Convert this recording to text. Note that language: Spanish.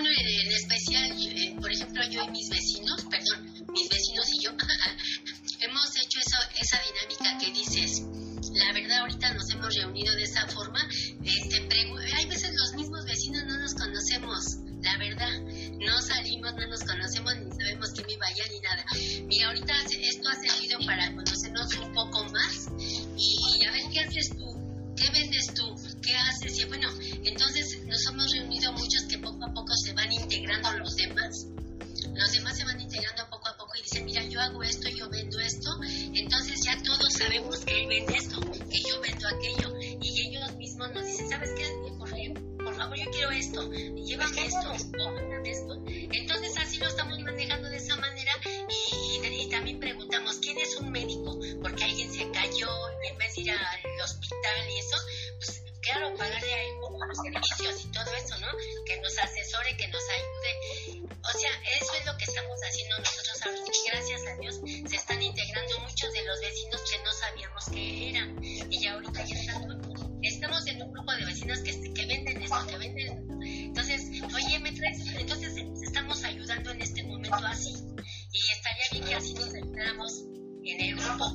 bueno, en, en especial, eh, por ejemplo, yo y mis vecinos, perdón, mis vecinos y yo, hemos hecho eso, esa dinámica que dices. La verdad, ahorita nos hemos reunido de esa forma. Este, hay veces los mismos vecinos no nos conocemos, la verdad. No salimos, no nos conocemos, ni sabemos quién vive allá ni nada. Mira, ahorita esto ha servido para conocernos un poco más y, y a ver qué haces tú, qué vendes tú, qué haces. Y bueno, entonces nos hemos yo hago esto, yo vendo esto. Entonces ya todos sabemos que él vende esto, que yo vendo aquello. Y ellos mismos nos dicen, ¿sabes qué? Por, favor, yo quiero esto, llévame esto, póngame esto. Entonces así lo estamos manejando de esa manera y, y, también preguntamos, ¿quién es un médico? Porque alguien se cayó y en vez de ir al hospital y eso, pues claro, pagarle a él por los servicios y todo eso, ¿no? Que nos asesore, que nos ayude. Gracias a Dios se están integrando muchos de los vecinos que no sabíamos que eran. Y ya ahorita ya están, estamos en un grupo de vecinos que, que venden esto, que venden. Entonces, oye, me traes. Entonces, estamos ayudando en este momento así. Y estaría bien que así nos ayudáramos en el grupo.